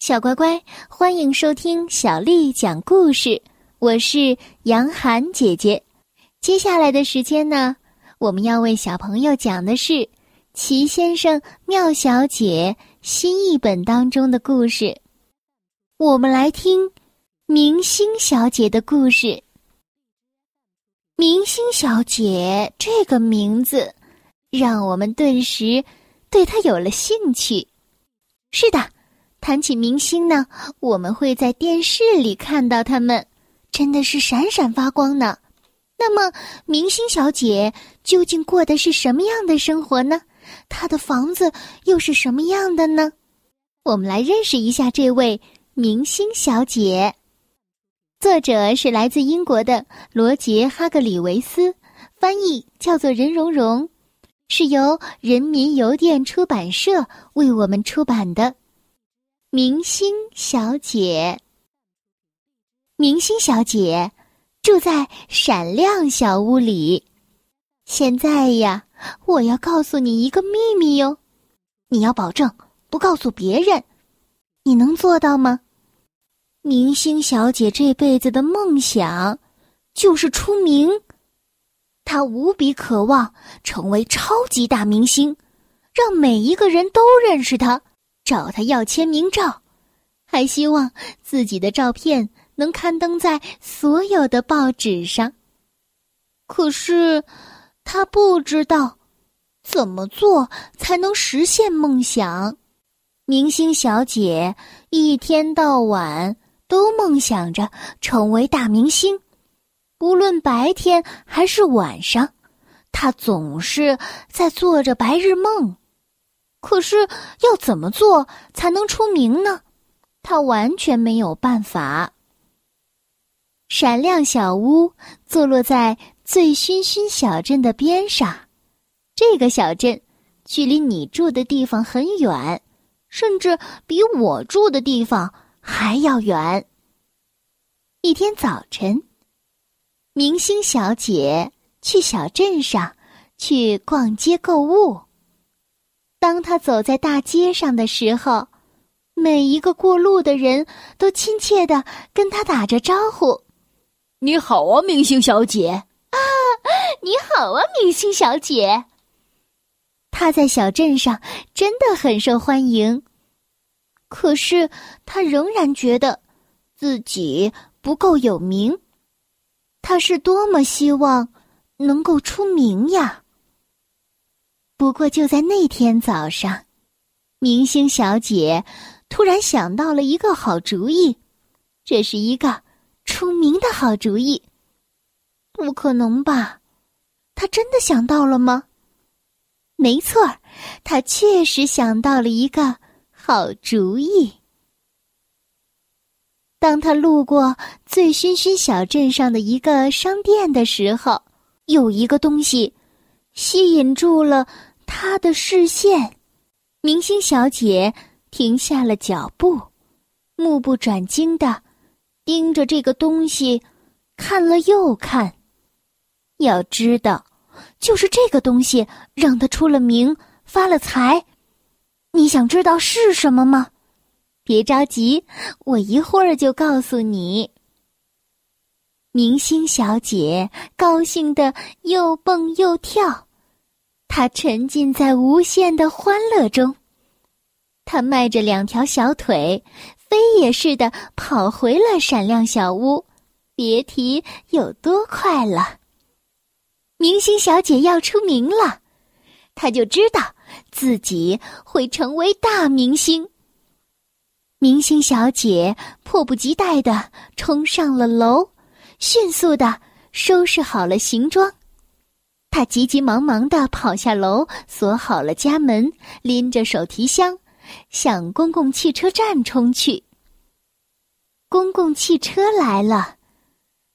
小乖乖，欢迎收听小丽讲故事。我是杨涵姐姐。接下来的时间呢，我们要为小朋友讲的是《奇先生妙小姐》新译本当中的故事。我们来听明星小姐的故事。明星小姐这个名字，让我们顿时对她有了兴趣。是的。谈起明星呢，我们会在电视里看到他们，真的是闪闪发光呢。那么，明星小姐究竟过的是什么样的生活呢？她的房子又是什么样的呢？我们来认识一下这位明星小姐。作者是来自英国的罗杰·哈格里维斯，翻译叫做任蓉蓉，是由人民邮电出版社为我们出版的。明星小姐，明星小姐住在闪亮小屋里。现在呀，我要告诉你一个秘密哟，你要保证不告诉别人。你能做到吗？明星小姐这辈子的梦想就是出名，她无比渴望成为超级大明星，让每一个人都认识她。找他要签名照，还希望自己的照片能刊登在所有的报纸上。可是，他不知道怎么做才能实现梦想。明星小姐一天到晚都梦想着成为大明星，无论白天还是晚上，她总是在做着白日梦。可是要怎么做才能出名呢？他完全没有办法。闪亮小屋坐落在醉醺醺小镇的边上，这个小镇距离你住的地方很远，甚至比我住的地方还要远。一天早晨，明星小姐去小镇上去逛街购物。当他走在大街上的时候，每一个过路的人都亲切的跟他打着招呼：“你好啊，明星小姐！”啊，你好啊，明星小姐！他在小镇上真的很受欢迎，可是他仍然觉得自己不够有名。他是多么希望能够出名呀！不过，就在那天早上，明星小姐突然想到了一个好主意。这是一个出名的好主意。不可能吧？她真的想到了吗？没错儿，她确实想到了一个好主意。当他路过醉醺醺小镇上的一个商店的时候，有一个东西吸引住了。他的视线，明星小姐停下了脚步，目不转睛的盯着这个东西，看了又看。要知道，就是这个东西让他出了名，发了财。你想知道是什么吗？别着急，我一会儿就告诉你。明星小姐高兴的又蹦又跳。他沉浸在无限的欢乐中，他迈着两条小腿，飞也似的跑回了闪亮小屋，别提有多快了。明星小姐要出名了，她就知道自己会成为大明星。明星小姐迫不及待的冲上了楼，迅速的收拾好了行装。他急急忙忙的跑下楼，锁好了家门，拎着手提箱，向公共汽车站冲去。公共汽车来了，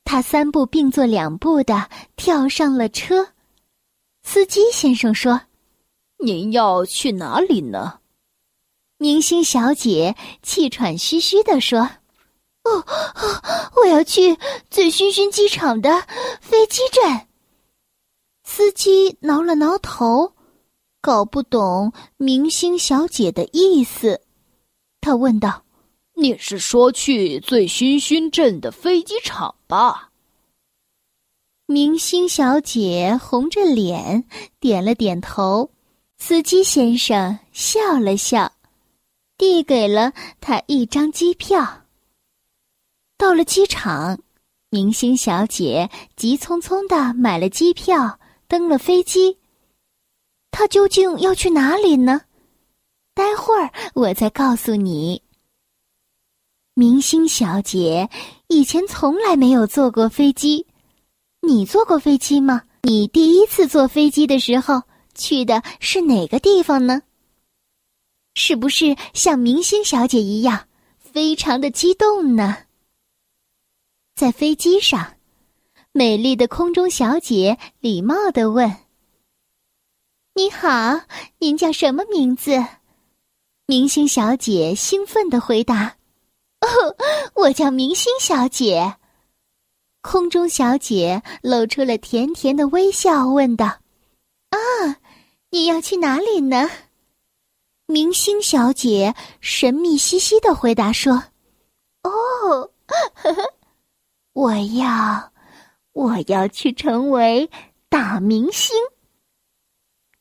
他三步并作两步的跳上了车。司机先生说：“您要去哪里呢？”明星小姐气喘吁吁的说：“哦，我要去醉醺醺机场的飞机站。”司机挠了挠头，搞不懂明星小姐的意思。他问道：“你是说去醉醺醺镇的飞机场吧？明星小姐红着脸点了点头，司机先生笑了笑，递给了他一张机票。到了机场，明星小姐急匆匆的买了机票，登了飞机。他究竟要去哪里呢？待会儿我再告诉你。明星小姐以前从来没有坐过飞机。你坐过飞机吗？你第一次坐飞机的时候去的是哪个地方呢？是不是像明星小姐一样非常的激动呢？在飞机上，美丽的空中小姐礼貌的问：“你好，您叫什么名字？”明星小姐兴奋的回答：“哦，我叫明星小姐。”空中小姐露出了甜甜的微笑，问道：“啊，你要去哪里呢？”明星小姐神秘兮兮的回答说：“哦，呵呵，我要，我要去成为大明星。”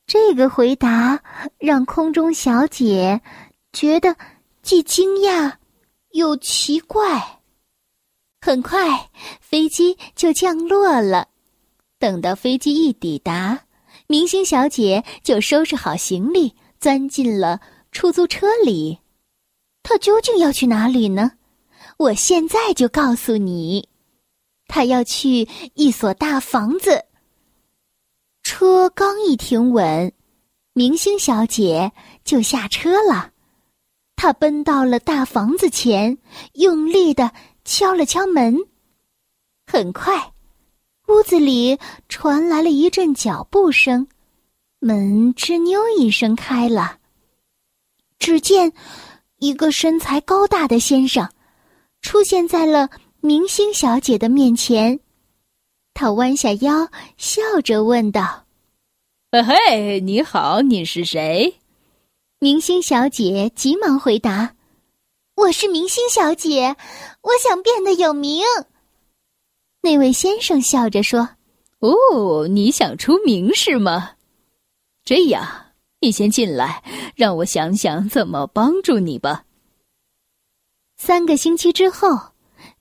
这个回答让空中小姐觉得既惊讶又奇怪。很快，飞机就降落了。等到飞机一抵达，明星小姐就收拾好行李，钻进了出租车里。她究竟要去哪里呢？我现在就告诉你，他要去一所大房子。车刚一停稳，明星小姐就下车了。她奔到了大房子前，用力的。敲了敲门，很快，屋子里传来了一阵脚步声，门吱扭一声开了。只见一个身材高大的先生出现在了明星小姐的面前，他弯下腰，笑着问道：“嘿嘿，你好，你是谁？”明星小姐急忙回答。我是明星小姐，我想变得有名。那位先生笑着说：“哦，你想出名是吗？这样，你先进来，让我想想怎么帮助你吧。”三个星期之后，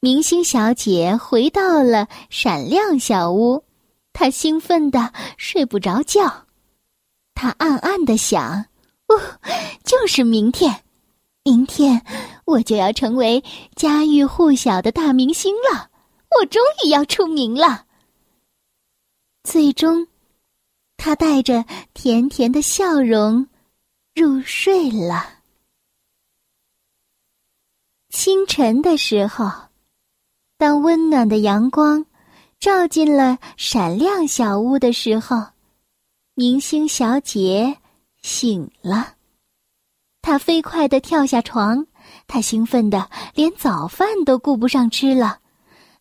明星小姐回到了闪亮小屋，她兴奋的睡不着觉。她暗暗的想：“哦，就是明天。”明天我就要成为家喻户晓的大明星了，我终于要出名了。最终，他带着甜甜的笑容入睡了。清晨的时候，当温暖的阳光照进了闪亮小屋的时候，明星小姐醒了。她飞快地跳下床，她兴奋的连早饭都顾不上吃了。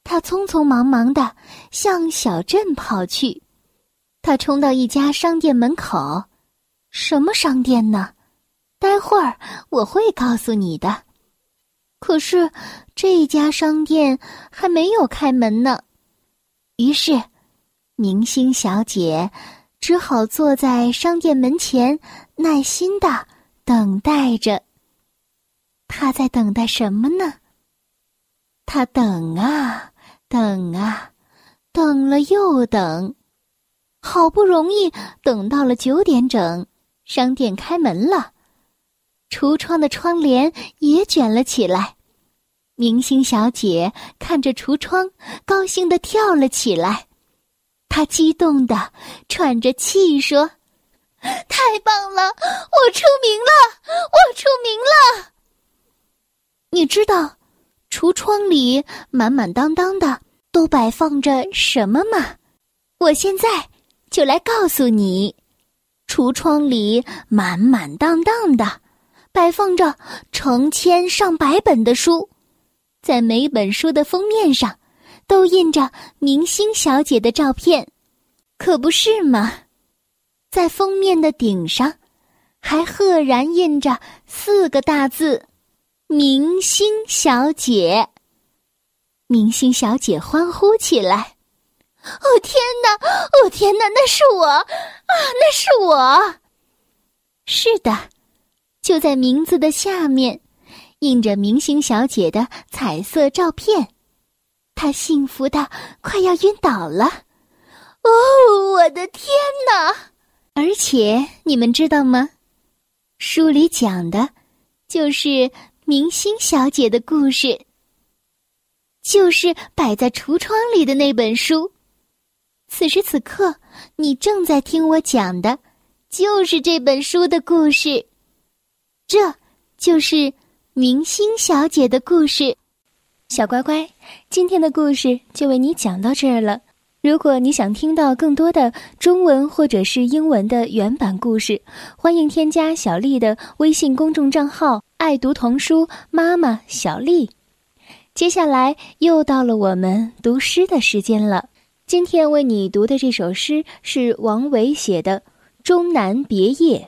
她匆匆忙忙地向小镇跑去。她冲到一家商店门口，什么商店呢？待会儿我会告诉你的。可是这家商店还没有开门呢。于是，明星小姐只好坐在商店门前，耐心的。等待着，他在等待什么呢？他等啊等啊，等了又等，好不容易等到了九点整，商店开门了，橱窗的窗帘也卷了起来。明星小姐看着橱窗，高兴的跳了起来，她激动的喘着气说。太棒了！我出名了！我出名了！你知道，橱窗里满满当当的都摆放着什么吗？我现在就来告诉你。橱窗里满满当当的摆放着成千上百本的书，在每本书的封面上都印着明星小姐的照片，可不是吗？在封面的顶上，还赫然印着四个大字：“明星小姐。明星小姐欢呼起来：“哦天哪！哦天哪！那是我啊！那是我！是的，就在名字的下面，印着明星小姐的彩色照片。她幸福的快要晕倒了。哦，我的天哪！而且你们知道吗？书里讲的，就是明星小姐的故事。”就是摆在橱窗里的那本书。此时此刻，你正在听我讲的，就是这本书的故事。这就是明星小姐的故事。小乖乖，今天的故事就为你讲到这儿了。如果你想听到更多的中文或者是英文的原版故事，欢迎添加小丽的微信公众账号“爱读童书妈妈小丽”。接下来又到了我们读诗的时间了。今天为你读的这首诗是王维写的《终南别业》。《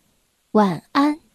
晚安。